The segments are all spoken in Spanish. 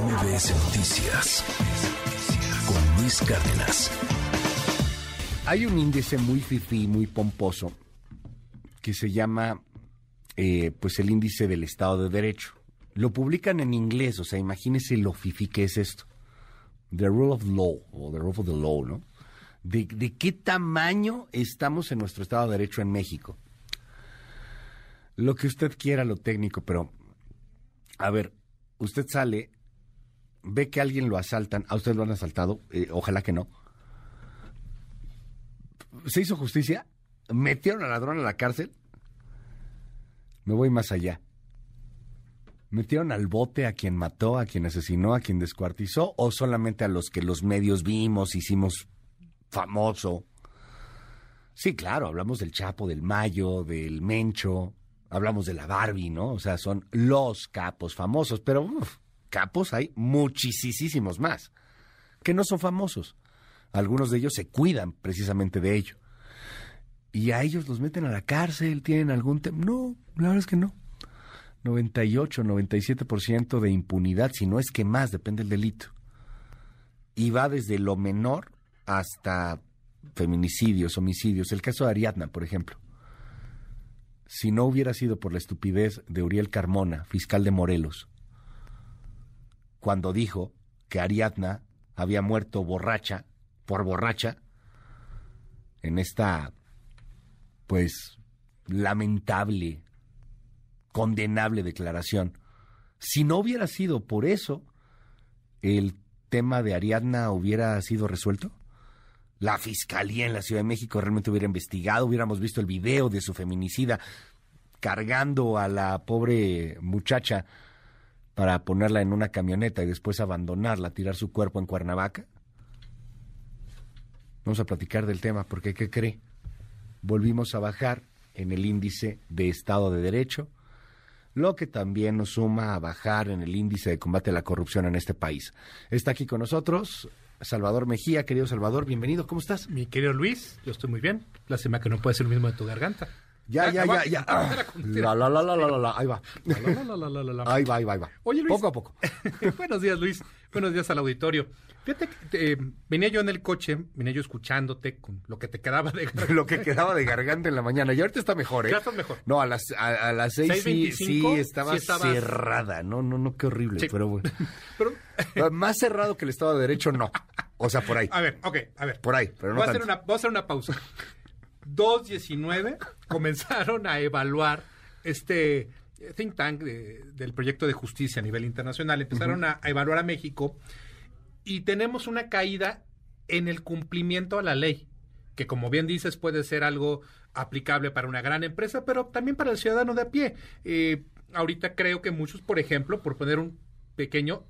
MBS Noticias con Luis Cárdenas. Hay un índice muy fifí, muy pomposo, que se llama eh, pues el índice del Estado de Derecho. Lo publican en inglés, o sea, imagínese lo fifí que es esto. The Rule of Law, o The Rule of the Law, ¿no? De qué tamaño estamos en nuestro Estado de Derecho en México. Lo que usted quiera, lo técnico, pero, a ver, usted sale, ve que alguien lo asaltan, a usted lo han asaltado, eh, ojalá que no. ¿Se hizo justicia? ¿Metieron al ladrón a la cárcel? Me voy más allá. ¿Metieron al bote a quien mató, a quien asesinó, a quien descuartizó o solamente a los que los medios vimos, hicimos famoso? Sí, claro, hablamos del Chapo, del Mayo, del Mencho, hablamos de la Barbie, ¿no? O sea, son los capos famosos, pero capos hay muchísimos más que no son famosos. Algunos de ellos se cuidan precisamente de ello. Y a ellos los meten a la cárcel, tienen algún tema. No, la verdad es que no. 98, 97% de impunidad, si no es que más, depende del delito. Y va desde lo menor hasta feminicidios, homicidios. El caso de Ariadna, por ejemplo. Si no hubiera sido por la estupidez de Uriel Carmona, fiscal de Morelos, cuando dijo que Ariadna había muerto borracha, por borracha, en esta, pues, lamentable condenable declaración. Si no hubiera sido por eso, el tema de Ariadna hubiera sido resuelto. La fiscalía en la Ciudad de México realmente hubiera investigado, hubiéramos visto el video de su feminicida cargando a la pobre muchacha para ponerla en una camioneta y después abandonarla, tirar su cuerpo en Cuernavaca. Vamos a platicar del tema porque, ¿qué cree? Volvimos a bajar en el índice de Estado de Derecho, lo que también nos suma a bajar en el índice de combate a la corrupción en este país. Está aquí con nosotros Salvador Mejía. Querido Salvador, bienvenido. ¿Cómo estás? Mi querido Luis, yo estoy muy bien. Lástima que no puede ser lo mismo de tu garganta. Ya, ya, ya, ya. La, la, la, la, la, la, ahí va. Ahí va, ahí va, ahí va. Oye, Luis. Poco a poco. Buenos días, Luis. Buenos días al auditorio. Fíjate que eh, venía yo en el coche, venía yo escuchándote con lo que te quedaba de garganta. Lo que quedaba de garganta en la mañana. Y ahorita está mejor, ¿eh? Ya estás mejor. No, a las, a, a las seis sí, 6:25, sí estaba sí estabas- cerrada. No, no, no, qué horrible. Sí. Pero bueno. Pero, Más cerrado que el Estado de Derecho, no. O sea, por ahí. a ver, ok, a ver. Por ahí, pero no voy, a hacer una, voy a hacer una pausa. 2.19 comenzaron a evaluar este think tank de- del proyecto de justicia a nivel internacional. Empezaron a, a evaluar a México y tenemos una caída en el cumplimiento a la ley, que como bien dices puede ser algo aplicable para una gran empresa, pero también para el ciudadano de a pie. Eh, ahorita creo que muchos, por ejemplo, por poner un pequeño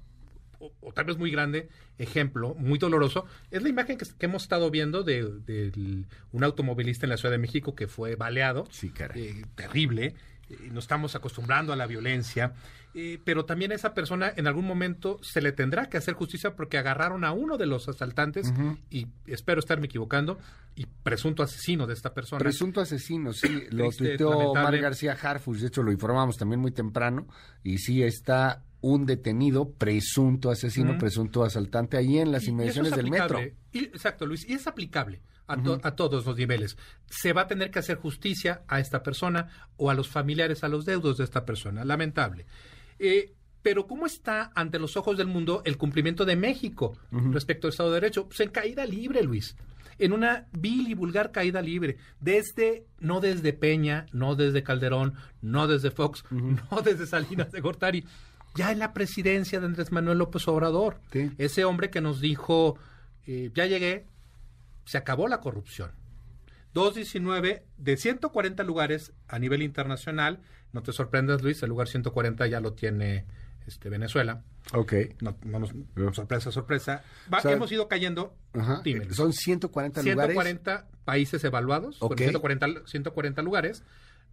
o, o tal vez muy grande ejemplo, muy doloroso, es la imagen que, que hemos estado viendo de, de un automovilista en la Ciudad de México que fue baleado. Sí. Eh, terrible. Eh, nos estamos acostumbrando a la violencia. eh, pero también a esa persona en algún momento se le tendrá que hacer justicia porque agarraron a uno de los asaltantes y espero estarme equivocando y presunto asesino de esta persona. Presunto asesino, sí. Lo Triste, tuiteó. Mar García Harfus. De hecho, lo informamos también muy temprano. Y sí está un detenido, presunto asesino, presunto asaltante, ahí en las inmediaciones es del metro. Y- exacto, Luis. Y es aplicable a, to- a todos los niveles. Se va a tener que hacer justicia a esta persona o a los familiares, a los deudos de esta persona. Lamentable. Eh, pero ¿cómo está ante los ojos del mundo el cumplimiento de México respecto al Estado de Derecho? Pues en caída libre, Luis. En una vil y vulgar caída libre. Desde, no desde Peña, no desde Calderón, no desde Fox, no desde Salinas de Gortari. Ya en la presidencia de Andrés Manuel López Obrador. Sí. Ese hombre que nos dijo, eh, ya llegué, se acabó la corrupción. 219 de 140 lugares a nivel internacional. No te sorprendas, Luis, el lugar 140 ya lo tiene este, Venezuela. Ok. No, no nos, sorpresa, sorpresa. Va- O sea, hemos ido cayendo. Ajá. Dime, Luis. Son 140 lugares. 140 países evaluados, Ok. con 140, 140 lugares.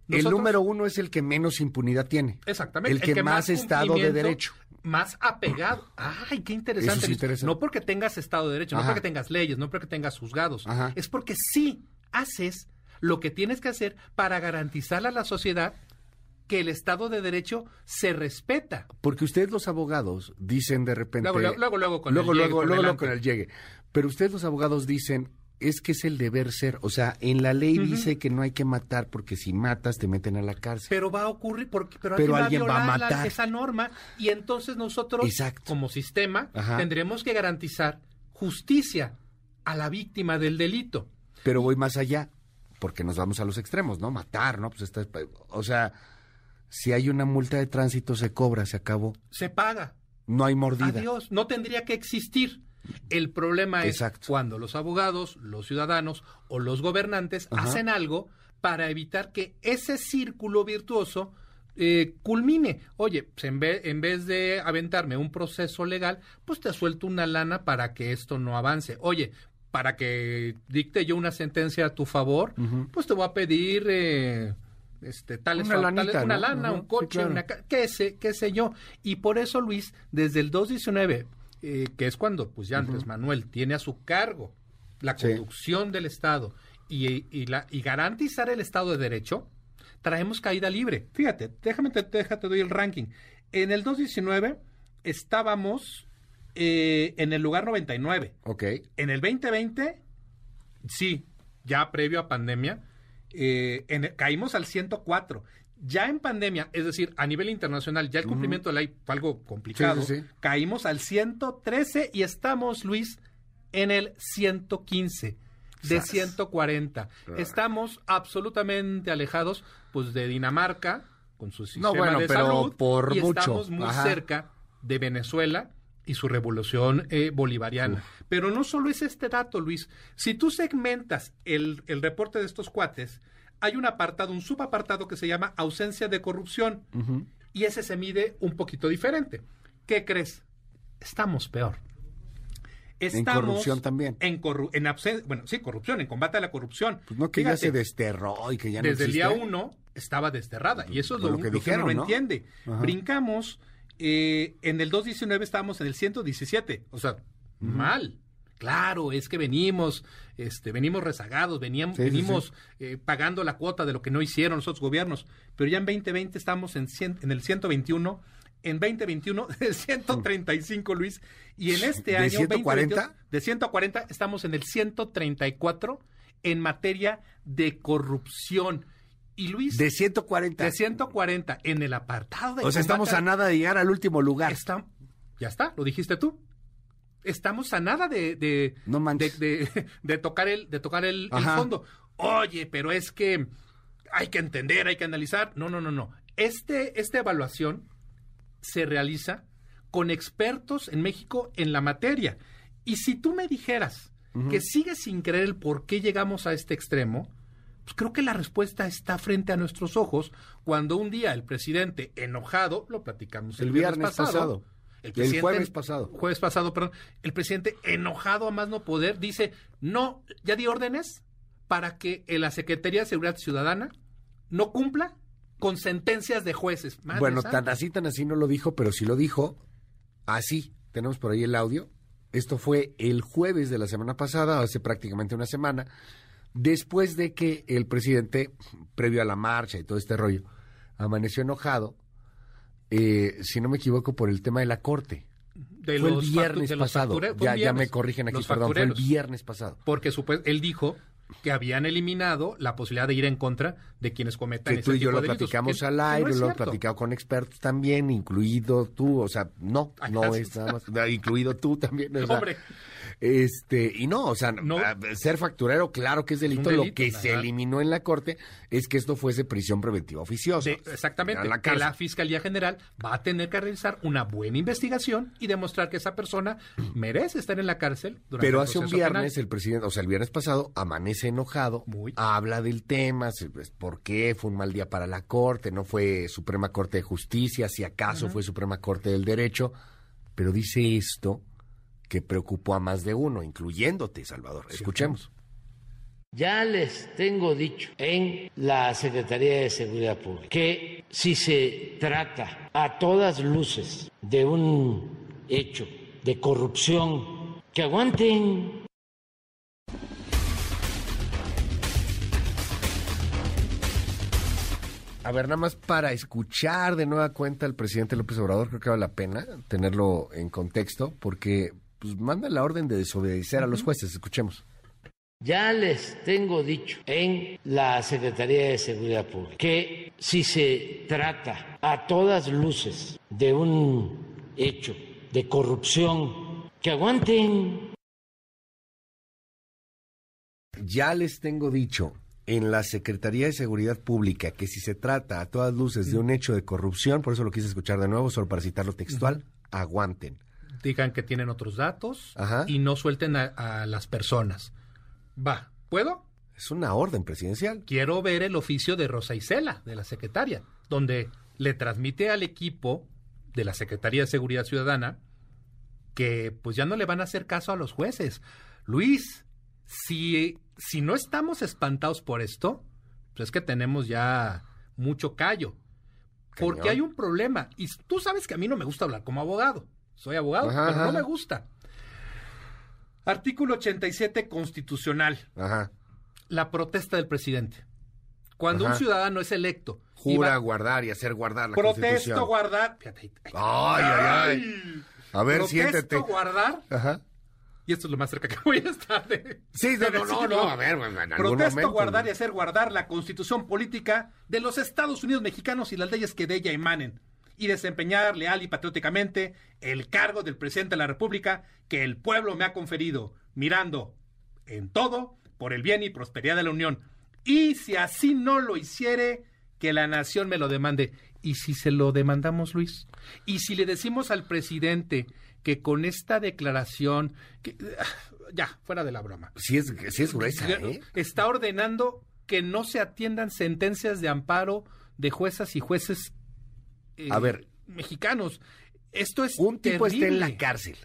El número uno es el que menos impunidad tiene. Exactamente. El que, más, Estado de Derecho. Más apegado. Ay, qué interesante. Eso. No porque tengas Estado de Derecho, Ajá. no porque tengas leyes, no porque tengas juzgados. Ajá. Es porque sí haces lo que tienes que hacer para garantizarle a la sociedad que el Estado de Derecho se respeta. Porque ustedes los abogados dicen de repente... Luego, luego, luego, luego con luego, el llegue luego, luego, con el llegue. Pero ustedes los abogados dicen, es que es el deber ser. O sea, en la ley dice que no hay que matar porque si matas te meten a la cárcel. Pero va a ocurrir porque pero, Pero alguien, va a violar la- matar. esa norma y entonces nosotros Exacto. como sistema Ajá. tendremos que garantizar justicia a la víctima del delito. Pero voy más allá, porque nos vamos a los extremos, ¿no? Matar, ¿no? Pues está, o sea, si hay una multa de tránsito se cobra, se acabó. Se paga. No hay mordida. Adiós, no tendría que existir. El problema es Exacto. cuando los abogados, los ciudadanos o los gobernantes Ajá. hacen algo para evitar que ese círculo virtuoso eh, culmine. Oye, pues en, vez, en vez de aventarme un proceso legal, pues te suelto una lana para que esto no avance. Oye, para que dicte yo una sentencia a tu favor, pues te voy a pedir eh, este, tales Una lanita, tales- una ¿no? lana, un sí, coche, claro. una ca- qué sé, qué sé yo. Y por eso, Luis, desde el 219, eh, que es cuando pues ya Andrés Manuel tiene a su cargo la Sí. conducción del Estado y, y la, y garantizar el Estado de Derecho, traemos caída libre. Fíjate, déjame, te, déjate doy el ranking. En el 219 estábamos eh, en el lugar 99. Ok. En el 2020, sí, ya previo a pandemia, eh, en caímos al 104. Ya en pandemia, es decir, a nivel internacional, ya el cumplimiento de la ley fue algo complicado. Sí, sí, sí. Caímos al 113 y estamos, Luis, en el 115 de Sas. 140. Estamos absolutamente alejados, pues, de Dinamarca con su sistema bueno, de pero salud por y mucho. estamos muy Ajá. cerca de Venezuela y su revolución eh, bolivariana. Pero no solo es este dato, Luis. Si tú segmentas el, el reporte de estos cuates, hay un apartado, un subapartado que se llama ausencia de corrupción. Y ese se mide un poquito diferente. ¿Qué crees? Estamos peor. Estamos corrupción también. En, corru- en bueno, sí, corrupción, en combate a la corrupción. Pues no que ya se desterró y que ya no desde el día uno estaba desterrada. Y eso es lo, que dijeron, uno no entiende. Ajá. Brincamos, eh, en el 219 estábamos en el 117. O sea, mal. Claro, es que venimos, este, venimos rezagados, veníamos, Sí, sí, venimos eh, pagando la cuota de lo que no hicieron los otros gobiernos. Pero ya en 2020 estamos en, 100 en el 121, en 2021 el 135, Luis. Y en este ¿De año, 140? 2022, de 140, estamos en el 134 en materia de corrupción. Y Luis, De 140. de 140 en el apartado de o sea, estamos a nada de llegar al último lugar. Está- ya está, lo dijiste tú. Estamos a nada de, de, No de, de- de tocar el, de tocar el, fondo. Oye, pero es que hay que entender, hay que analizar. No, no, no, no. Este, esta evaluación se realiza con expertos en México en la materia. Y si tú me dijeras que sigues sin creer el por qué llegamos a este extremo, pues creo que la respuesta está frente a nuestros ojos cuando un día el presidente enojado, lo platicamos el, El viernes, viernes pasado, pasado. El, El presidente- jueves pasado. jueves pasado, perdón, el presidente enojado a más no poder dice, no, ya di órdenes para que en la Secretaría de Seguridad Ciudadana no cumpla con sentencias de jueces. Madre bueno, santa. tan así, tan así no lo dijo, pero sí lo dijo así. Tenemos por ahí el audio. Esto fue el jueves de la semana pasada, hace prácticamente una semana, después de que el presidente, previo a la marcha y todo este rollo, amaneció enojado, eh, si no me equivoco, por el tema de la corte. de fue los el factu- viernes de pasado. facture- Ya, ya me corrigen aquí, perdón, fue el viernes pasado. Porque él dijo que habían eliminado la posibilidad de ir en contra de quienes cometan que ese tú y yo lo delitos, platicamos al no aire, es lo he cierto. platicado con expertos también, incluido tú, o sea, no, Ay, no es nada más, no, incluido tú también. o sea, Hombre, Este, y no, o sea, No. ser facturero, claro que es delito. lo que se eliminó en la corte es que esto fuese prisión preventiva oficiosa. de- exactamente, la que la Fiscalía General va a tener que realizar una buena investigación y demostrar que esa persona merece estar en la cárcel durante Pero el hace un viernes, penal. el presidente, o sea, el viernes pasado, amanece enojado, Muy. habla del tema, pues, por qué fue un mal día para la Corte, no fue Suprema Corte de Justicia, si acaso fue Suprema Corte del Derecho, pero dice esto que preocupó a más de uno, incluyéndote, Salvador. Escuchemos. Ya les tengo dicho en la Secretaría de Seguridad Pública que si se trata a todas luces de un hecho de corrupción, que aguanten. A ver, nada más para escuchar de nueva cuenta al presidente López Obrador, creo que vale la pena tenerlo en contexto, porque pues, manda la orden de desobedecer a los jueces. Escuchemos. Ya les tengo dicho en la Secretaría de Seguridad Pública que si se trata a todas luces de un hecho de corrupción, que aguanten. Ya les tengo dicho en la Secretaría de Seguridad Pública que si se trata a todas luces de un hecho de corrupción, por eso lo quise escuchar de nuevo, solo para citarlo textual, aguanten. Digan que tienen otros datos Ajá. y no suelten a, a las personas. Va, ¿puedo? Es una orden presidencial. Quiero ver el oficio de Rosa Isela, de la secretaria, donde le transmite al equipo de la Secretaría de Seguridad Ciudadana que pues ya no le van a hacer caso a los jueces. Luis, si, si no estamos espantados por esto, pues es que tenemos ya mucho callo. Porque hay un problema. Y tú sabes que a mí no me gusta hablar como abogado. Soy abogado, Ajá, pero no me gusta. Artículo 87 constitucional Ajá. la protesta del presidente. Cuando un ciudadano es electo, Jura guardar y hacer guardar la protesto Constitución. guardar, fíjate, ay, Ay, ay, ay. A ver, protesto siéntete. guardar, Ajá. Y esto es lo más cerca que voy a estar de, Sí, de no, no, no, no, a ver, bueno, en algún Protesto momento, guardar y hacer guardar la constitución política de los Estados Unidos mexicanos y las leyes que de ella emanen, y desempeñar leal y patrióticamente el cargo del presidente de la República que el pueblo me ha conferido, mirando en todo por el bien y prosperidad de la Unión. Y si así no lo hiciere, que la nación me lo demande. ¿Y si se lo demandamos, Luis? ¿Y si le decimos al presidente que con esta declaración, que, ya, fuera de la broma, Sí es, sí es gruesa, ¿eh? está ordenando que no se atiendan sentencias de amparo de juezas y jueces eh, A ver. mexicanos. Esto es Un tipo está en la cárcel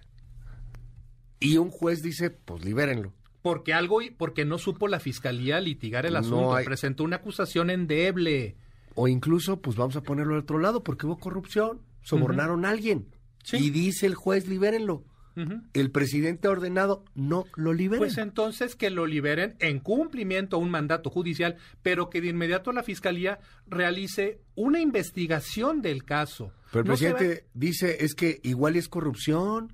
y un juez dice, pues libérenlo. porque algo porque no supo la fiscalía litigar el No asunto, hay- presentó una acusación endeble. O incluso, pues vamos a ponerlo al otro lado, porque hubo corrupción, sobornaron a alguien. Sí. Y dice el juez, libérenlo. El presidente ha ordenado, no lo liberen. Pues entonces que lo liberen en cumplimiento a un mandato judicial, pero que de inmediato la fiscalía realice una investigación del caso. Pero el No presidente dice, es que igual es corrupción.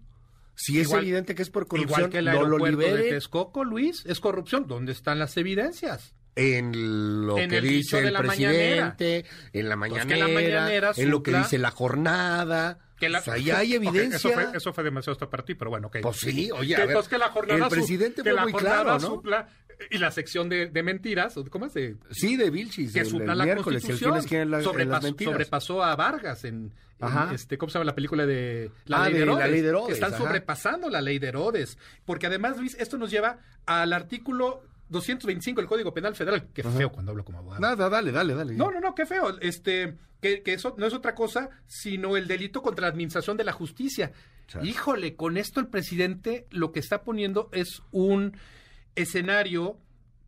Si es evidente que es por corrupción, Igual que el no lo de liberen. Texcoco, Luis, es corrupción. ¿Dónde están las evidencias? En lo En que el dice el presidente, en la Pues mañanera, la mañanera en lo que dice la jornada. Que la- O sea, ya hay evidencia. eso, fue, eso fue demasiado hasta para ti, pero bueno, ok. Pues sí, oye, a que, ver, entonces que la jornada el su- presidente que fue la muy jornada claro, ¿no? supla- y la sección de, de mentiras, ¿o ¿cómo es? De, Sí, de Vilchis, que el, supla el la miércoles, que el constitución. es que en la- Sobrepasó, sobrepasó a Vargas en, en Ajá. este, ¿cómo se llama la película de Ah, ley de de la Herodes? ley de Herodes, que están ajá. sobrepasando la ley de Herodes. Porque además, Luis, esto nos lleva al artículo 225 del Código Penal Federal. Qué feo cuando hablo como abogado. Nada, dale, dale, dale. No, no, no, qué feo. Este, que, que eso no es otra cosa sino el delito contra la administración de la justicia. Híjole, con esto el presidente lo que está poniendo es un escenario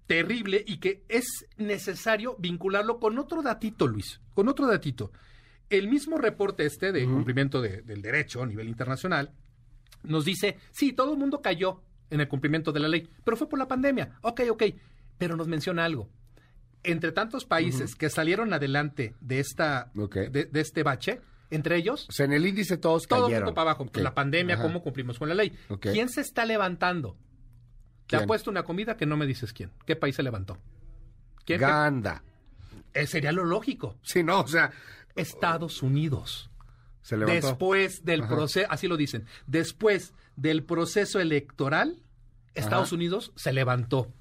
terrible y que es necesario vincularlo con otro datito, Luis, con otro datito. El mismo reporte este de cumplimiento de- del derecho a nivel internacional nos dice, sí, todo el mundo cayó en el cumplimiento de la ley, pero fue por la pandemia. Ok, ok, pero nos menciona algo. Entre tantos países que salieron adelante de, esta, de, de este bache, entre ellos, O sea, en el índice todos todo cayeron. mundo para abajo. La pandemia, Ajá. cómo cumplimos con la ley. ¿Quién se está levantando? Te ha puesto una comida que no me dices quién. ¿Qué país se levantó? ¿Quién? Ganda. Eh, sería lo lógico. Sí, no, o sea, Estados Unidos. se levantó. Después del Ajá. proceso, así lo dicen, después del proceso electoral, Estados Ajá. Unidos se levantó.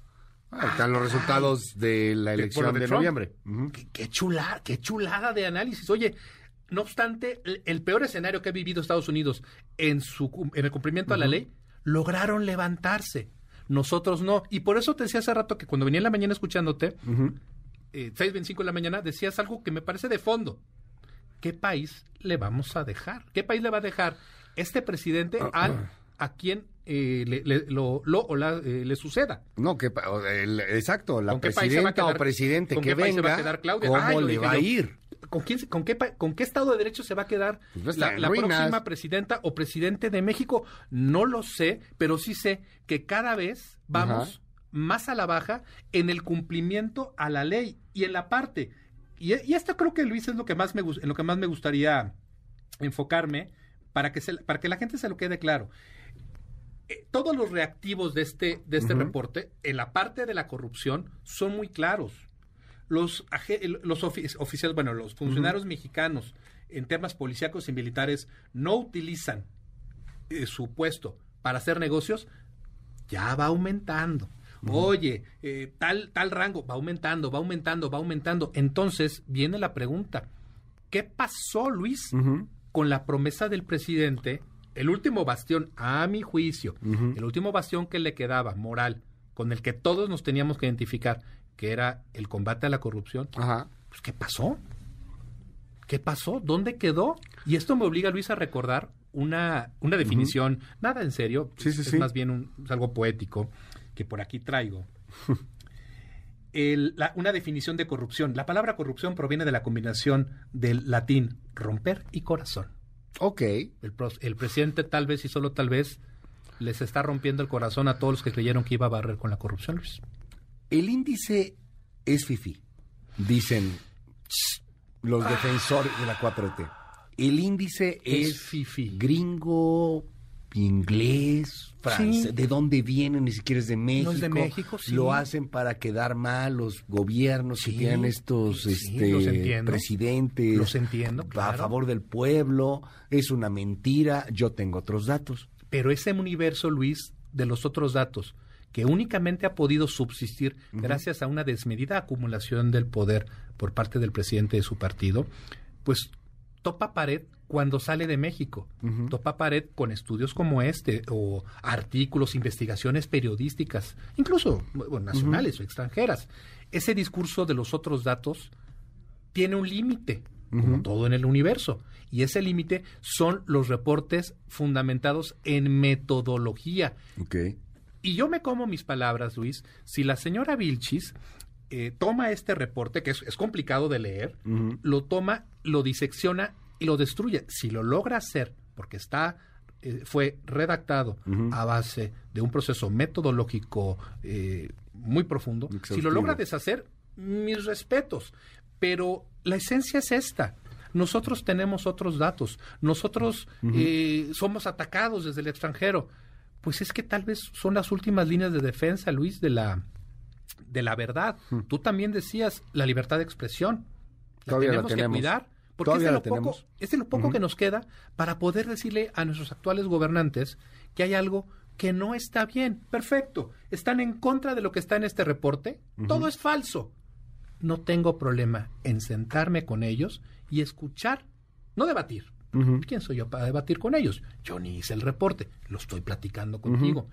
Ah, están los resultados de la elección de, noviembre. Qué, qué chulada, qué chulada de análisis. Oye, no obstante, el, el peor escenario que ha vivido Estados Unidos en, su, en el cumplimiento a la ley, lograron levantarse. Nosotros no. Y por eso te decía hace rato que cuando venía en la mañana escuchándote, Ujú. eh, 6.25 de la mañana, decías algo que me parece de fondo. ¿Qué país le vamos a dejar? ¿Qué país le va a dejar este presidente al, a quien eh, le, le- lo, lo o la, eh, le suceda? No, que, o- el- exacto, la ¿Con qué país se va a presidenta o quedar- presidente con que se va a venga, quedar Claudia? ¿cómo Ay, le dije va a ir? ¿Con, quién, con, qué, ¿Con qué Estado de Derecho se va a quedar Pues la, próxima presidenta o presidente de México? No lo sé, pero sí sé que cada vez vamos Ajá. más a la baja en el cumplimiento a la ley y en la parte y, y esto creo que Luis es lo que más me en lo que más me gustaría enfocarme para que se- para que la gente se lo quede claro. Eh, todos los reactivos de este de este reporte en la parte de la corrupción son muy claros. Los ofi- oficiales, bueno, los funcionarios mexicanos en temas policíacos y militares no utilizan eh, su puesto para hacer negocios, ya va aumentando. Oye, eh, tal, tal rango va aumentando, va aumentando, va aumentando. Entonces viene la pregunta, ¿qué pasó, Luis, con la promesa del presidente? El último bastión, a mi juicio, el último bastión que le quedaba, moral, con el que todos nos teníamos que identificar, que era el combate a la corrupción. Ajá. Pues, ¿qué pasó? ¿Qué pasó? ¿Dónde quedó? Y esto me obliga, Luis, a recordar una, una definición, nada en serio, Sí, sí, es sí. más bien un- es algo poético que por aquí traigo. El- la- una definición de corrupción. La palabra corrupción proviene de la combinación del latín romper y corazón. Ok. El, el presidente tal vez y solo tal vez les está rompiendo el corazón a todos los que creyeron que iba a barrer con la corrupción, Luis. El índice es fifi, dicen los defensores de la 4T. El índice Es es, fifí. gringo, inglés, francés. Sí. ¿De dónde vienen? Ni siquiera es de México. es de México, sí. Lo hacen para quedar mal los gobiernos Sí, que tienen estos este, los presidentes. Los entiendo, A favor del pueblo. Es una mentira. Yo tengo otros datos. Pero ese universo, Luis, de los otros datos, que únicamente ha podido subsistir gracias a una desmedida acumulación del poder por parte del presidente de su partido, pues topa pared cuando sale de México. Topa pared con estudios como este, o artículos, investigaciones periodísticas, incluso bueno, nacionales o extranjeras. Ese discurso de los otros datos tiene un límite, como todo en el universo. Y ese límite son los reportes fundamentados en metodología. Ok. Y yo me como mis palabras, Luis. Si la señora Vilchis eh, toma este reporte, que es, es complicado de leer, lo toma, lo disecciona y lo destruye. Si lo logra hacer, porque está eh, fue redactado a base de un proceso metodológico eh, muy profundo, si lo logra deshacer, mis respetos. Pero la esencia es esta. Nosotros tenemos otros datos. Nosotros eh, somos atacados desde el extranjero. Pues es que tal vez son las últimas líneas de defensa, Luis, de la, de la verdad. Tú también decías la libertad de expresión. La Todavía la tenemos que tenemos. cuidar. Porque es de lo poco, tenemos. es de lo poco que nos queda para poder decirle a nuestros actuales gobernantes que hay algo que no está bien. Perfecto. Están en contra de lo que está en este reporte. Todo es falso. No tengo problema en sentarme con ellos y escuchar, no debatir. ¿Quién soy yo para debatir con ellos? Yo ni hice el reporte, lo estoy platicando contigo.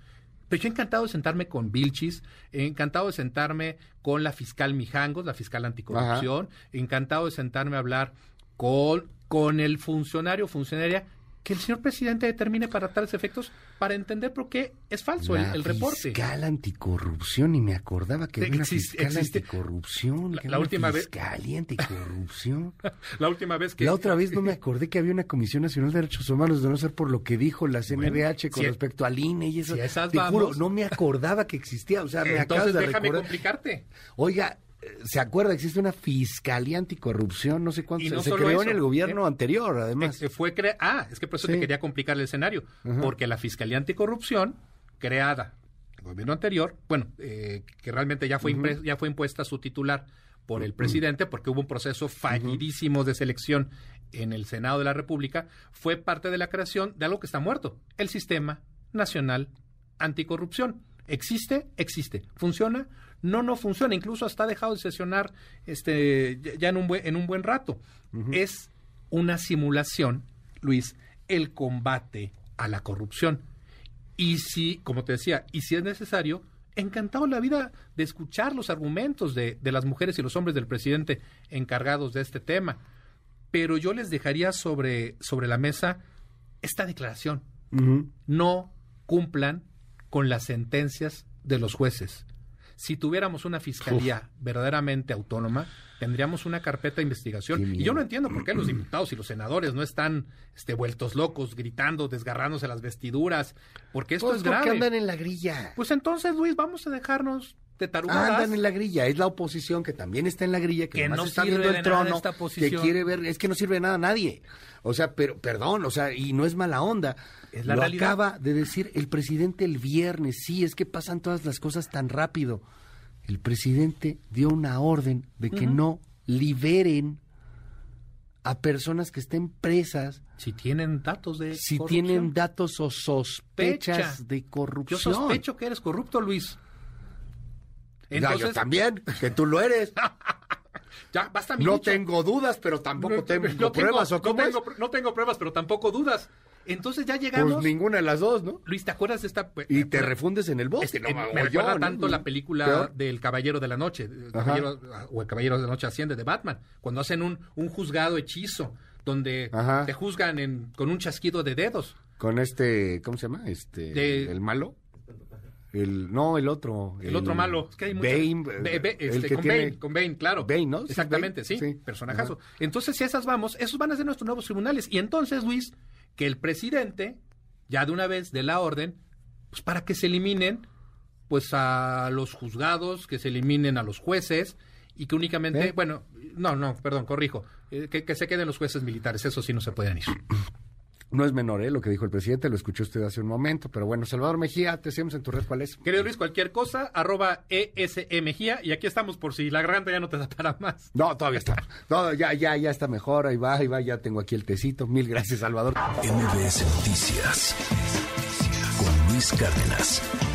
Pero yo encantado de sentarme con Vilchis, encantado de sentarme con la fiscal Mijangos, la fiscal anticorrupción, encantado de sentarme a hablar con, con el funcionario o funcionaria que el señor presidente determine para tales efectos para entender por qué es falso el, La el reporte. Fiscal anticorrupción, y me acordaba que había una Existe- fiscal existe- anticorrupción. La- última vez- Fiscalía anticorrupción. La última vez que... La otra vez no me acordé que había una Comisión Nacional de Derechos Humanos, de no ser por lo que dijo la CNDH con si- respecto al INE y eso. si esas Te juro, no me acordaba que existía. O sea, me acabas Entonces de déjame recordar. complicarte. Oiga, ¿se acuerda? Existe una Fiscalía Anticorrupción, no sé cuánto. Se- se creó en el gobierno ¿eh? anterior, además. Eh, fue ah, es que por eso Sí. te quería complicar el escenario. Porque la Fiscalía Anticorrupción, creada en el gobierno anterior, bueno, eh, que realmente ya fue, ya fue impuesta su titular por el presidente, porque hubo un proceso fallidísimo de selección en el Senado de la República, fue parte de la creación de algo que está muerto, el Sistema Nacional Anticorrupción. ¿Existe? Existe. ¿Funciona? No, no funciona. Incluso hasta ha dejado de sesionar este, ya- en un buen, en un buen rato. Es una simulación, Luis, el combate a la corrupción. Y si, como te decía, y si es necesario, encantado la vida de escuchar los argumentos de, de las mujeres y los hombres del presidente encargados de este tema. Pero yo les dejaría sobre, sobre la mesa esta declaración. No cumplan con las sentencias de los jueces. Si tuviéramos una fiscalía verdaderamente autónoma, tendríamos una carpeta de investigación. Y yo no entiendo por qué los diputados y los senadores no están este, vueltos locos, gritando, desgarrándose las vestiduras, porque esto Pues es porque grave. andan en la grilla. Pues entonces, Luis, vamos a dejarnos Andan en la grilla, es la oposición que también está en la grilla, que, Que no está viendo el trono, que quiere ver, es que no sirve de nada a nadie. O sea, pero, perdón, o sea, y no es mala onda. Es la Lo realidad. acaba de decir el presidente el viernes, sí, es que pasan todas las cosas tan rápido. El presidente dio una orden de que no liberen a personas que estén presas Si tienen datos de si corrupción. tienen datos o sospechas Sospecha. de Yo corrupción. sospecho que eres corrupto, Luis. Ya, yo también, que tú lo eres. ya basta mi No dicho. tengo dudas, pero tampoco No- tengo no pruebas tengo, o cómo no, tengo, no tengo pruebas, pero tampoco dudas. Entonces ya llegamos. Pues ninguna de las dos, ¿no? Luis, ¿te acuerdas de esta? Y te eh, refundes en el bosque. Es que no, me recuerda yo, ¿no? tanto la película Peor. del Caballero de la Noche, el Ajá. Caballero- o el Caballero de la Noche Asciende de Batman, cuando hacen un, un juzgado hechizo, donde Ajá. te juzgan en- con un chasquido de dedos. Con este, ¿cómo se llama? Este, De- el malo. El, no, el otro. El, otro malo. Es que hay Bane, el este, que con, tiene- Bane, con Bane, claro. Bane, ¿no? Exactamente, sí. sí. Personajazo. Entonces, si esas vamos, esos van a ser nuestros nuevos tribunales. Y entonces, Luis, que el presidente, ya de una vez, de la orden, pues para que se eliminen, pues a los juzgados, que se eliminen a los jueces y que únicamente, ¿Eh? bueno, no, no, perdón, corrijo, eh, que, que se queden los jueces militares, eso sí no se pueden ir. No es menor, ¿eh? Lo que dijo el presidente, lo escuchó usted hace un momento. Pero bueno, Salvador Mejía, te seguimos en tu red, ¿cuál es? Querido Luis, cualquier cosa, arroba ESMGía, y aquí estamos por si la garganta ya no te da para más. No, todavía está. No, ya, ya, ya está mejor. Ahí va, ahí va, ya tengo aquí el tecito. Mil gracias, Salvador. MBS Noticias con Luis Cárdenas.